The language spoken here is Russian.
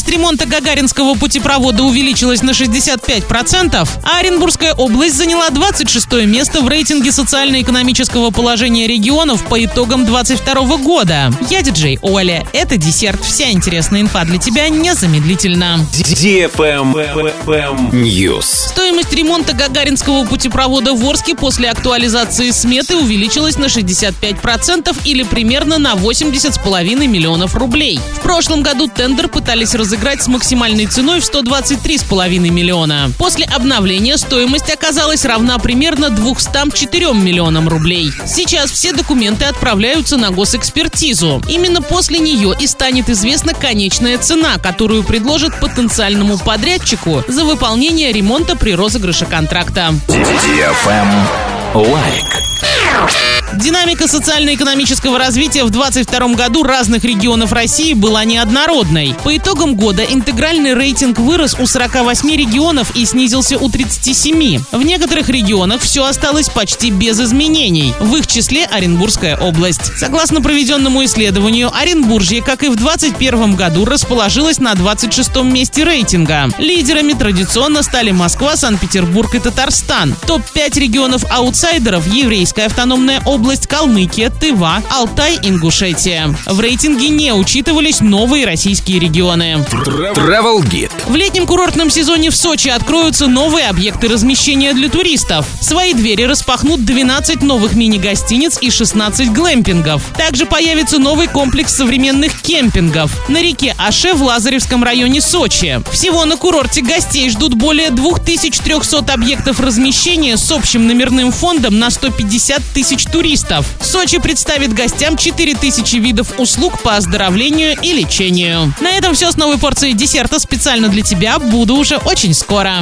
Стоимость ремонта Гагаринского путепровода увеличилась на 65%, а Оренбургская область заняла 26 место в рейтинге социально-экономического положения регионов по итогам 2022 года. Я диджей Оля. Это десерт. Вся интересная инфа для тебя незамедлительно. News. Стоимость ремонта Гагаринского путепровода в Орске после актуализации сметы увеличилась на 65% или примерно на 80,5 миллионов рублей. В прошлом году тендер пытались разыграть с максимальной ценой в 123,5 миллиона. После обновления стоимость оказалась равна примерно 204 миллионам рублей. Сейчас все документы отправляются на госэкспертизу. Именно после нее и станет известна конечная цена, которую предложат потенциальному подрядчику за выполнение ремонта при розыгрыше контракта. Лайк. Динамика социально-экономического развития в 2022 году разных регионов России была неоднородной. По итогам года интегральный рейтинг вырос у 48 регионов и снизился у 37. В некоторых регионах все осталось почти без изменений. В их числе Оренбургская область. Согласно проведенному исследованию, Оренбуржье, как и в 2021 году, расположилось на 26 месте рейтинга. Лидерами традиционно стали Москва, Санкт-Петербург и Татарстан. Топ-5 регионов аутсайдеров – Еврейская автономная область, область Калмыкия, Тыва, Алтай, Ингушетия. В рейтинге не учитывались новые российские регионы. Travel Guide. В летнем курортном сезоне в Сочи откроются новые объекты размещения для туристов. Свои двери распахнут 12 новых мини-гостиниц и 16 глэмпингов. Также появится новый комплекс современных кемпингов на реке Аше в Лазаревском районе Сочи. Всего на курорте гостей ждут более 2300 объектов размещения с общим номерным фондом на 150 тысяч туристов туристов. Сочи представит гостям 4000 видов услуг по оздоровлению и лечению. На этом все с новой порцией десерта специально для тебя. Буду уже очень скоро.